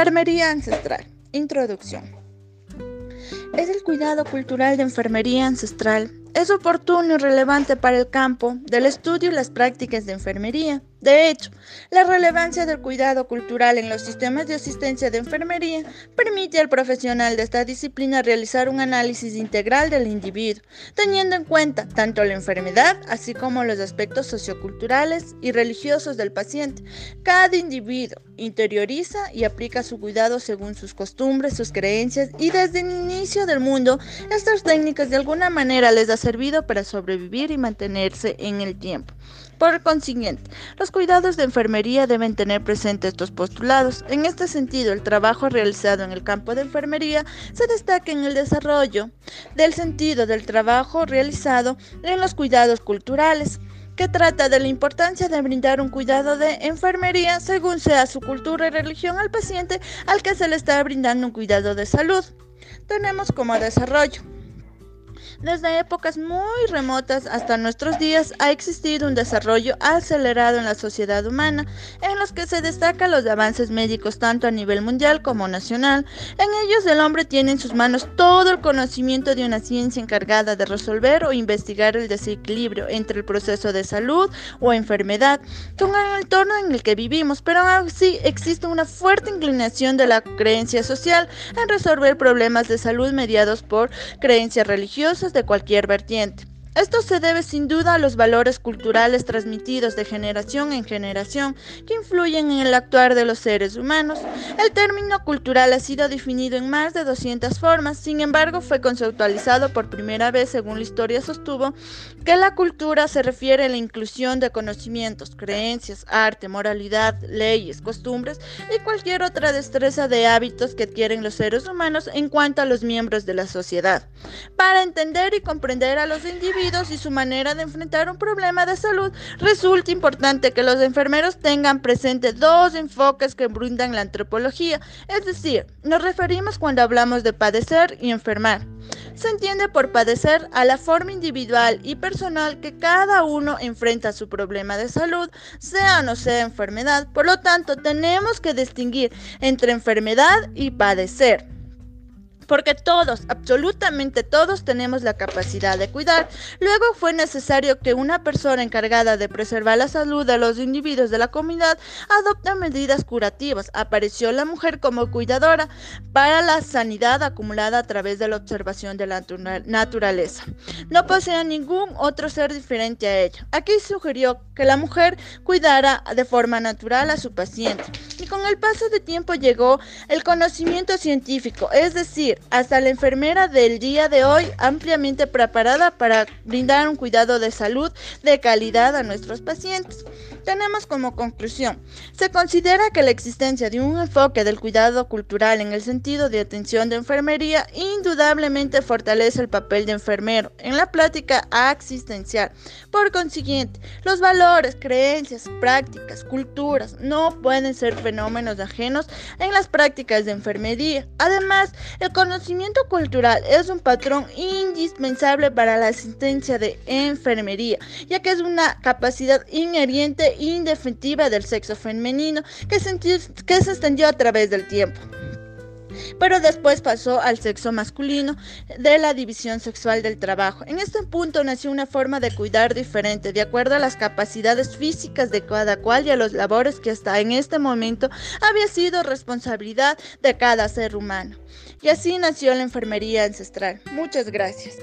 Enfermería ancestral. Introducción. Es el cuidado cultural de enfermería ancestral. Es oportuno y relevante para el campo del estudio y las prácticas de enfermería de hecho, la relevancia del cuidado cultural en los sistemas de asistencia de enfermería permite al profesional de esta disciplina realizar un análisis integral del individuo, teniendo en cuenta tanto la enfermedad así como los aspectos socioculturales y religiosos del paciente. Cada individuo interioriza y aplica su cuidado según sus costumbres, sus creencias y desde el inicio del mundo, estas técnicas de alguna manera les ha servido para sobrevivir y mantenerse en el tiempo. Por consiguiente, los cuidados de enfermería deben tener presentes estos postulados. En este sentido, el trabajo realizado en el campo de enfermería se destaca en el desarrollo del sentido del trabajo realizado en los cuidados culturales que trata de la importancia de brindar un cuidado de enfermería según sea su cultura y religión al paciente al que se le está brindando un cuidado de salud. Tenemos como desarrollo desde épocas muy remotas hasta nuestros días ha existido un desarrollo acelerado en la sociedad humana, en los que se destacan los avances médicos tanto a nivel mundial como nacional. En ellos el hombre tiene en sus manos todo el conocimiento de una ciencia encargada de resolver o investigar el desequilibrio entre el proceso de salud o enfermedad con el entorno en el que vivimos, pero aún así existe una fuerte inclinación de la creencia social en resolver problemas de salud mediados por creencias religiosas de cualquier vertiente. Esto se debe sin duda a los valores culturales transmitidos de generación en generación que influyen en el actuar de los seres humanos. El término cultural ha sido definido en más de 200 formas, sin embargo fue conceptualizado por primera vez, según la historia sostuvo, que la cultura se refiere a la inclusión de conocimientos, creencias, arte, moralidad, leyes, costumbres y cualquier otra destreza de hábitos que adquieren los seres humanos en cuanto a los miembros de la sociedad. Para entender y comprender a los individuos, y su manera de enfrentar un problema de salud, resulta importante que los enfermeros tengan presente dos enfoques que brindan la antropología, es decir, nos referimos cuando hablamos de padecer y enfermar. Se entiende por padecer a la forma individual y personal que cada uno enfrenta su problema de salud, sea o no sea enfermedad. Por lo tanto, tenemos que distinguir entre enfermedad y padecer porque todos, absolutamente todos tenemos la capacidad de cuidar. Luego fue necesario que una persona encargada de preservar la salud de los individuos de la comunidad adopte medidas curativas. Apareció la mujer como cuidadora para la sanidad acumulada a través de la observación de la naturaleza. No posee ningún otro ser diferente a ella. Aquí sugirió que la mujer cuidara de forma natural a su paciente. Y con el paso de tiempo llegó el conocimiento científico, es decir, hasta la enfermera del día de hoy ampliamente preparada para brindar un cuidado de salud de calidad a nuestros pacientes. Tenemos como conclusión, se considera que la existencia de un enfoque del cuidado cultural en el sentido de atención de enfermería indudablemente fortalece el papel de enfermero en la plática asistencial. Por consiguiente, los valores, creencias, prácticas, culturas no pueden ser fenómenos ajenos en las prácticas de enfermería. Además, el conocimiento cultural es un patrón indispensable para la asistencia de enfermería, ya que es una capacidad inherente indefinitiva del sexo femenino que que se extendió a través del tiempo pero después pasó al sexo masculino de la división sexual del trabajo. En este punto nació una forma de cuidar diferente, de acuerdo a las capacidades físicas de cada cual y a los labores que hasta en este momento había sido responsabilidad de cada ser humano. Y así nació la enfermería ancestral. Muchas gracias.